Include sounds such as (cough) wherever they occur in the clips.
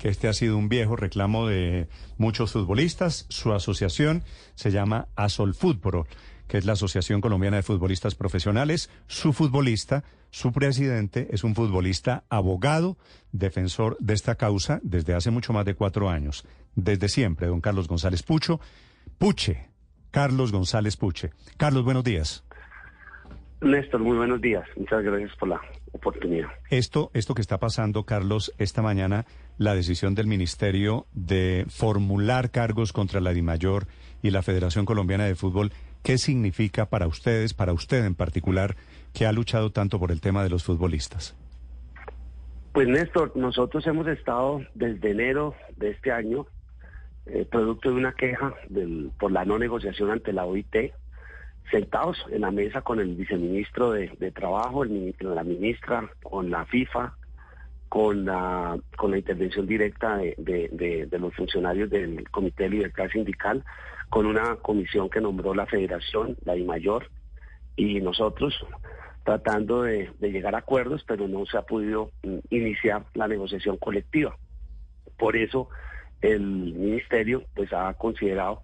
Que este ha sido un viejo reclamo de muchos futbolistas. Su asociación se llama Asol Fútbol, que es la Asociación Colombiana de Futbolistas Profesionales. Su futbolista, su presidente, es un futbolista abogado, defensor de esta causa desde hace mucho más de cuatro años. Desde siempre, don Carlos González Pucho. Puche, Carlos González Puche. Carlos, buenos días. Néstor, muy buenos días. Muchas gracias por la oportunidad. Esto, esto que está pasando, Carlos, esta mañana, la decisión del Ministerio de formular cargos contra la DIMAYOR y la Federación Colombiana de Fútbol, ¿qué significa para ustedes, para usted en particular, que ha luchado tanto por el tema de los futbolistas? Pues Néstor, nosotros hemos estado desde enero de este año, eh, producto de una queja del, por la no negociación ante la OIT, sentados en la mesa con el viceministro de, Trabajo, el, la ministra, con la FIFA, con la, con la intervención directa de, los funcionarios del Comité de Libertad Sindical, con una comisión que nombró la Federación, la mayor y nosotros tratando de, llegar a acuerdos, pero no se ha podido mm, iniciar la negociación colectiva. Por eso el ministerio pues ha considerado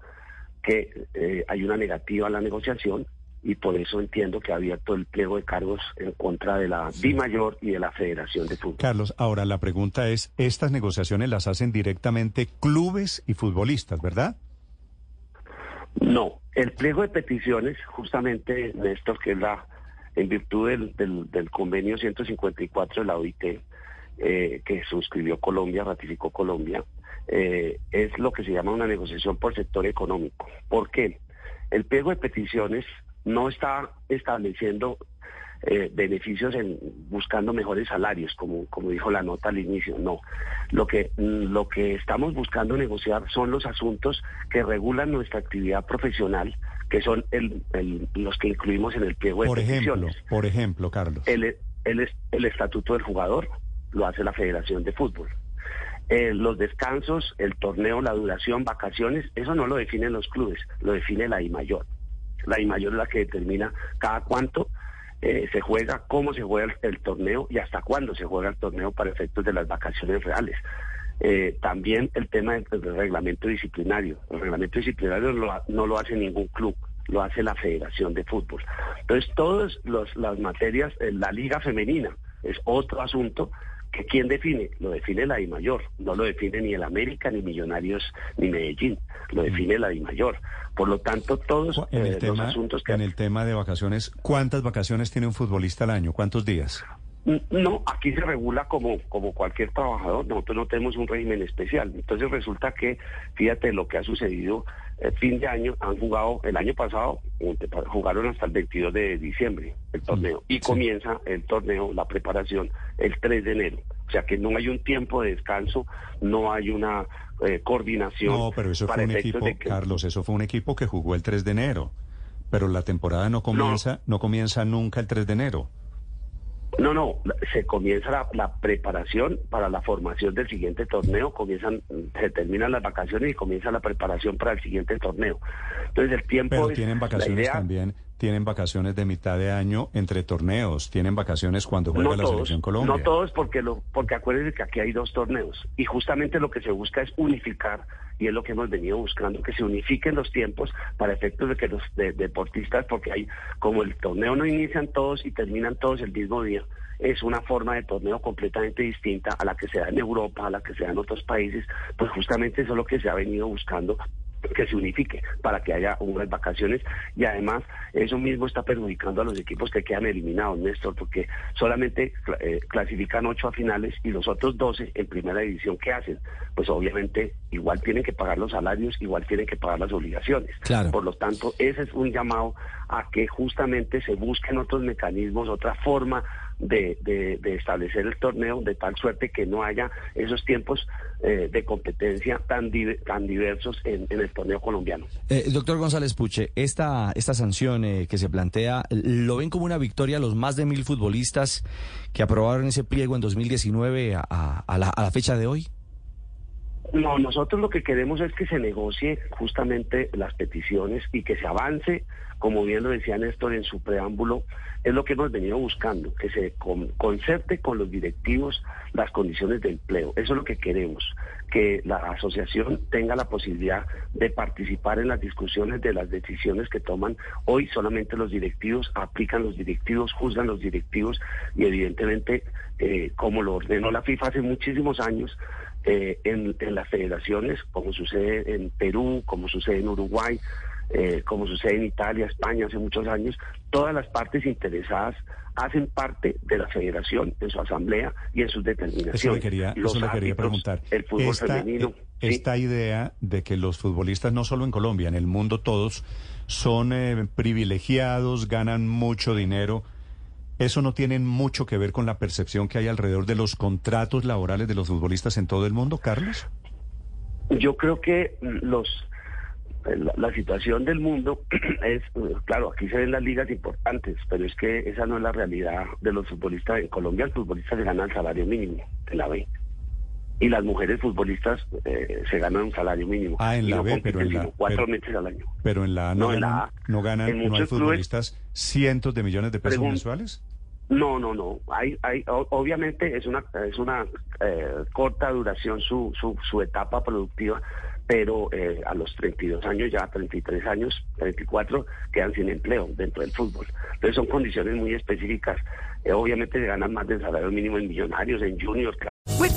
que eh, hay una negativa a la negociación y por eso entiendo que ha abierto el pliego de cargos en contra de la Di Mayor y de la Federación de Fútbol. Carlos, ahora la pregunta es, estas negociaciones las hacen directamente clubes y futbolistas, ¿verdad? No, el pliego de peticiones, justamente, Néstor, que es la, en virtud del, del, convenio 154 de la OIT, eh, que suscribió Colombia, ratificó Colombia, eh, es lo que se llama una negociación por sector económico. ¿Por qué? El pliego de peticiones no está estableciendo eh, beneficios en buscando mejores salarios, como, como dijo la nota al inicio, no. Lo que, lo que estamos buscando negociar son los asuntos que regulan nuestra actividad profesional, que son el, los que incluimos en el pliego de por peticiones. Ejemplo, por ejemplo, Carlos. El, el, el estatuto del jugador lo hace la Federación de Fútbol. Eh, los descansos, el torneo, la duración, vacaciones, eso no lo definen los clubes, lo define la I mayor. La I mayor es la que determina cada cuánto eh, se juega, cómo se juega el, torneo y hasta cuándo se juega el torneo para efectos de las vacaciones reales. Eh, también el tema del, reglamento disciplinario. El reglamento disciplinario no lo hace ningún club, lo hace la Federación de Fútbol. Entonces, todas las materias, la liga femenina es otro asunto que quién define, lo define la I mayor, no lo define ni el América, ni Millonarios, ni Medellín, lo mm. define la I mayor. Por lo tanto, todos en el eh, tema, los asuntos que... En el tema de vacaciones, ¿cuántas vacaciones tiene un futbolista al año? ¿Cuántos días? No, aquí se regula como, como cualquier trabajador, nosotros no tenemos un régimen especial. Entonces resulta que, fíjate lo que ha sucedido, el fin de año han jugado, el año pasado jugaron hasta el 22 de diciembre el torneo y comienza el torneo, la preparación, el 3 de enero. O sea que no hay un tiempo de descanso, no hay una eh, coordinación. No, pero eso fue un equipo, Carlos, eso fue un equipo que jugó el 3 de enero, pero la temporada no comienza, no comienza nunca el 3 de enero. No, no, se comienza la, preparación para la formación del siguiente torneo, comienzan, se terminan las vacaciones y comienza la preparación para el siguiente torneo. Entonces el tiempo Pero tienen vacaciones también, tienen vacaciones de mitad de año entre torneos, tienen vacaciones cuando juega la selección Colombia. No todos porque lo, porque acuérdense que aquí hay dos torneos y justamente lo que se busca es unificar y es lo que hemos venido buscando, que se unifiquen los tiempos para efectos de que los deportistas, porque hay, como el torneo no inician todos y terminan todos el mismo día, es una forma de torneo completamente distinta a la que se da en Europa, a la que se da en otros países, pues justamente eso es lo que se ha venido buscando que se unifique para que haya unas vacaciones y además eso mismo está perjudicando a los equipos que quedan eliminados, Néstor, porque solamente eh, clasifican ocho a finales y los otros doce en primera división, ¿qué hacen? Pues obviamente igual tienen que pagar los salarios, igual tienen que pagar las obligaciones. Por lo tanto, ese es un llamado a que justamente se busquen otros mecanismos, otra forma de, establecer el torneo de tal suerte que no haya esos tiempos eh, de competencia tan, tan diversos en, el torneo colombiano. Eh, doctor González Puche, esta, esta sanción eh, que se plantea, ¿lo ven como una victoria los más de mil futbolistas que aprobaron ese pliego en 2019 a, a, la, a la fecha de hoy? No, nosotros lo que queremos es que se negocie justamente las peticiones y que se avance, como bien lo decía Néstor en su preámbulo, es lo que hemos venido buscando, que se concerte con los directivos las condiciones de empleo. Eso es lo que queremos, que la asociación tenga la posibilidad de participar en las discusiones de las decisiones que toman. Hoy solamente los directivos aplican los directivos, juzgan los directivos y evidentemente, eh, como lo ordenó la FIFA hace muchísimos años, eh, en, las federaciones, como sucede en Perú, como sucede en Uruguay, eh, como sucede en Italia, España hace muchos años, todas las partes interesadas hacen parte de la federación en su asamblea y en sus determinaciones. Eso le quería, quería preguntar. El fútbol esta, femenino. Eh, esta idea de que los futbolistas, no solo en Colombia, en el mundo todos, son privilegiados, ganan mucho dinero ¿Eso no tiene mucho que ver con la percepción que hay alrededor de los contratos laborales de los futbolistas en todo el mundo, Carlos? Yo creo que los la, situación del mundo (clears throat) es, claro, aquí se ven las ligas importantes, pero es que esa no es la realidad de los futbolistas. En Colombia el futbolista se gana el salario mínimo en la B. Y las mujeres futbolistas eh, se ganan un salario mínimo. Ah, en la B, pero en la cuatro meses al año. Pero en la no, ganan, no ganan, no hay futbolistas cientos de millones de pesos mensuales. No, no, no. Hay, hay, obviamente es una, es una eh, corta duración su, su, su etapa productiva, pero eh, a los 32 años, ya 33 años, 34, quedan sin empleo dentro del fútbol. Entonces son condiciones muy específicas. Eh, obviamente se ganan más del salario mínimo en millonarios, en juniors.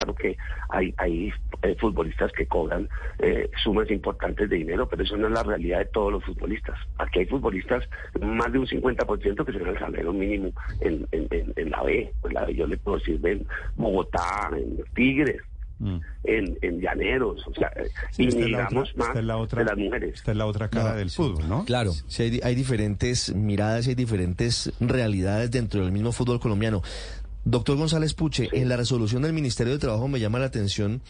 Claro que hay, hay eh, futbolistas que cobran eh, sumas importantes de dinero, pero eso no es la realidad de todos los futbolistas. Aquí hay futbolistas, más de un 50% que se ganan el salario mínimo en, en, en, la B. En la B yo le puedo decir en Bogotá, en Tigres, Mm. En, en, llaneros, o sea, y digamos más de las mujeres. Esta es la otra cara del fútbol, ¿no? Claro, hay, hay, diferentes miradas y hay diferentes realidades dentro del mismo fútbol colombiano. Doctor González Puche, en la resolución del Ministerio de Trabajo me llama la atención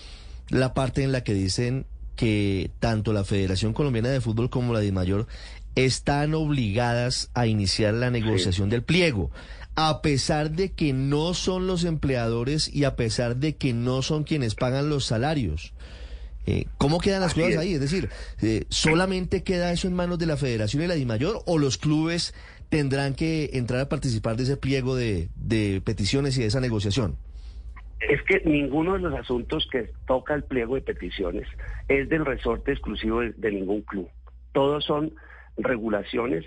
la parte en la que dicen que tanto la Federación Colombiana de Fútbol como la DIMAYOR están obligadas a iniciar la negociación del pliego a pesar de que no son los empleadores y a pesar de que no son quienes pagan los salarios. Eh, ¿Cómo quedan las cosas ahí? Es decir, eh, ¿solamente queda eso en manos de la Federación y la DIMAYOR o los clubes tendrán que entrar a participar de ese pliego de, peticiones y de esa negociación? Es que ninguno de los asuntos que toca el pliego de peticiones es del resorte exclusivo de ningún club. Todos son regulaciones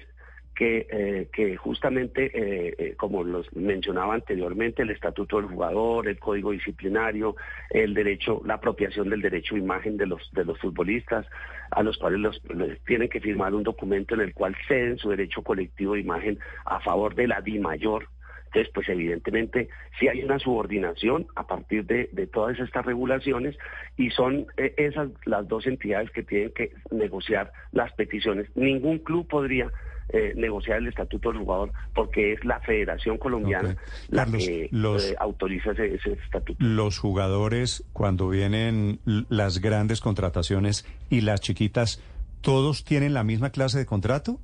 que, eh, que justamente, eh, eh, como los mencionaba anteriormente, el estatuto del jugador, el código disciplinario, el derecho, la apropiación del derecho a imagen de los de los futbolistas, a los cuales los, tienen que firmar un documento en el cual ceden su derecho colectivo de imagen a favor de la DI mayor. Entonces, pues evidentemente sí hay una subordinación a partir de, de todas estas regulaciones y son esas las dos entidades que tienen que negociar las peticiones. Ningún club podría eh, negociar el estatuto del jugador porque es la Federación Colombiana la que eh, autoriza ese, estatuto. Los jugadores, cuando vienen las grandes contrataciones y las chiquitas, ¿todos tienen la misma clase de contrato?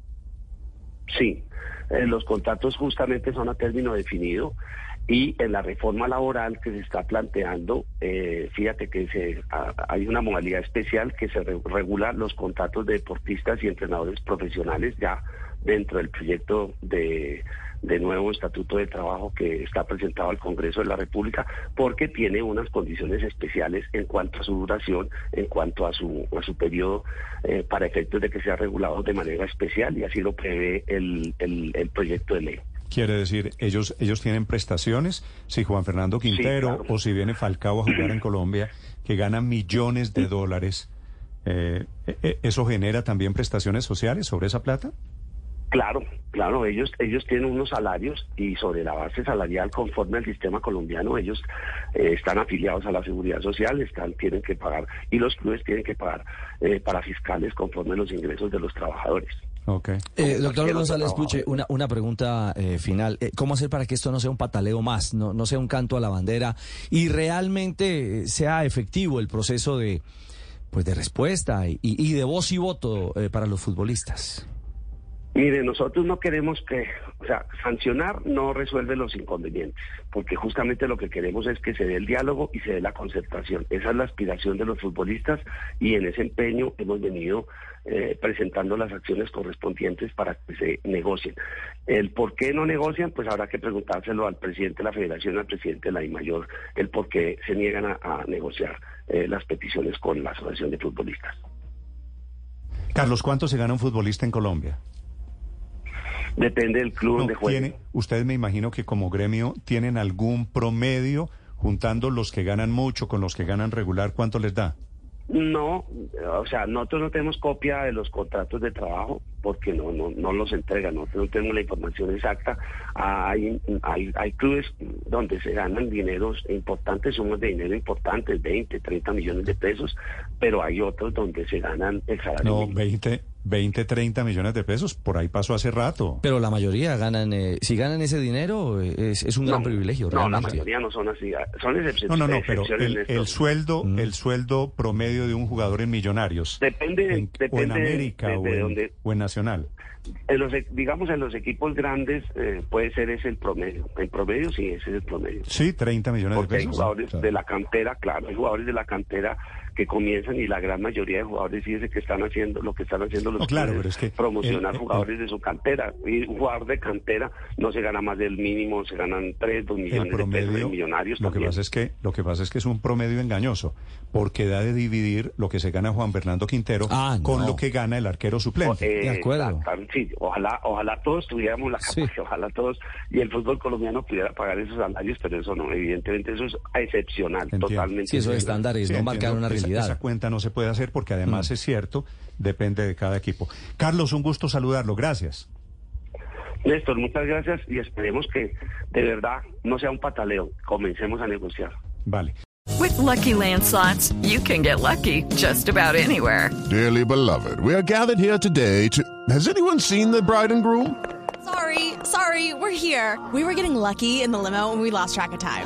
Sí, eh, los contratos justamente son a término definido y en la reforma laboral que se está planteando, fíjate que se, hay una modalidad especial que se regula los contratos de deportistas y entrenadores profesionales ya dentro del proyecto de, nuevo estatuto de trabajo que está presentado al Congreso de la República, porque tiene unas condiciones especiales en cuanto a su duración, en cuanto a su, a su periodo, eh, para efectos de que sea regulado de manera especial, y así lo prevé el, el proyecto de ley. Quiere decir, ellos ellos tienen prestaciones. Si Juan Fernando Quintero claro. o si viene Falcao a jugar en (clears throat) Colombia, que gana millones de dólares, eh, eh, ¿eso genera también prestaciones sociales sobre esa plata? Claro, claro, ellos ellos tienen unos salarios y sobre la base salarial conforme al sistema colombiano ellos eh, están afiliados a la seguridad social, están tienen que pagar y los clubes tienen que pagar eh, para fiscales conforme a los ingresos de los trabajadores. Ok. Eh, doctor González. Puche, una, una pregunta eh, final. Eh, ¿Cómo hacer para que esto no sea un pataleo más, no, no sea un canto a la bandera y realmente eh, sea efectivo el proceso de, pues, de respuesta y, y de voz y voto eh, para los futbolistas? Mire, nosotros no queremos que, o sea, sancionar no resuelve los inconvenientes, porque justamente lo que queremos es que se dé el diálogo y se dé la concertación. Esa es la aspiración de los futbolistas y en ese empeño hemos venido eh, presentando las acciones correspondientes para que se negocien. El por qué no negocian, pues habrá que preguntárselo al presidente de la federación, al presidente de la DIMAYOR, el por qué se niegan a, a negociar eh, las peticiones con la Asociación de Futbolistas. Carlos, ¿cuánto se gana un futbolista en Colombia? Depende del club No, donde juegue. ustedes me imagino que como gremio tienen algún promedio juntando los que ganan mucho con los que ganan regular, ¿cuánto les da? No, o sea, nosotros no tenemos copia de los contratos de trabajo porque no no, no los entregan, nosotros no tenemos la información exacta. Hay, hay, hay clubes donde se ganan dineros importantes, sumas de dinero importantes, 20, 30 millones de pesos, pero hay otros donde se ganan el salario No, mínimo. 20, 20, 30 millones de pesos, por ahí pasó hace rato. Pero la mayoría ganan, eh, si ganan ese dinero, eh, es, es un gran No, privilegio, No, la realmente. mayoría no son así, son excepciones. No, no, no, pero el, el sueldo, Mm. el sueldo promedio de un jugador en Millonarios, Depende, en- o en depende de- América de- o, de en, dónde- o en Nacional. En los, e- digamos, en los equipos grandes eh, puede ser ese el promedio. En promedio sí, ese es el promedio. Sí, 30 millones Porque de hay pesos. jugadores Claro. de la cantera, claro, hay jugadores de la cantera que comienzan y la gran mayoría de jugadores sí es que están haciendo lo que están haciendo los No, claro, clubes, pero es que promocionar el- el- jugadores de su cantera. Y un jugador de cantera no se gana más del mínimo, se ganan 3, 2 el millones de pesos de promedio, millonarios lo que pasa es que lo que pasa es que es un promedio engañoso, porque da de dividir lo que se gana Juan Fernando Quintero Ah, con no. lo que gana el arquero suplente. Eh, De acuerdo. sí, ojalá, ojalá todos tuviéramos la Sí. capacidad, ojalá todos, y el fútbol colombiano pudiera pagar esos salarios, pero eso no, evidentemente eso es excepcional, Entiendo. totalmente. Sí, eso es estándares, Sí, no marcar una realidad. Mm. Esa, cuenta no se puede hacer porque además es cierto, depende de cada equipo. Carlos, un gusto saludarlo, gracias. Néstor, muchas gracias y esperemos que de verdad no sea un pataleo, comencemos a negociar. Vale. With Lucky Land slots, you can get lucky just about anywhere. Dearly beloved, we are gathered here today to. Has anyone seen the bride and groom? Sorry, sorry, we're here. We were getting lucky in the limo and we lost track of time.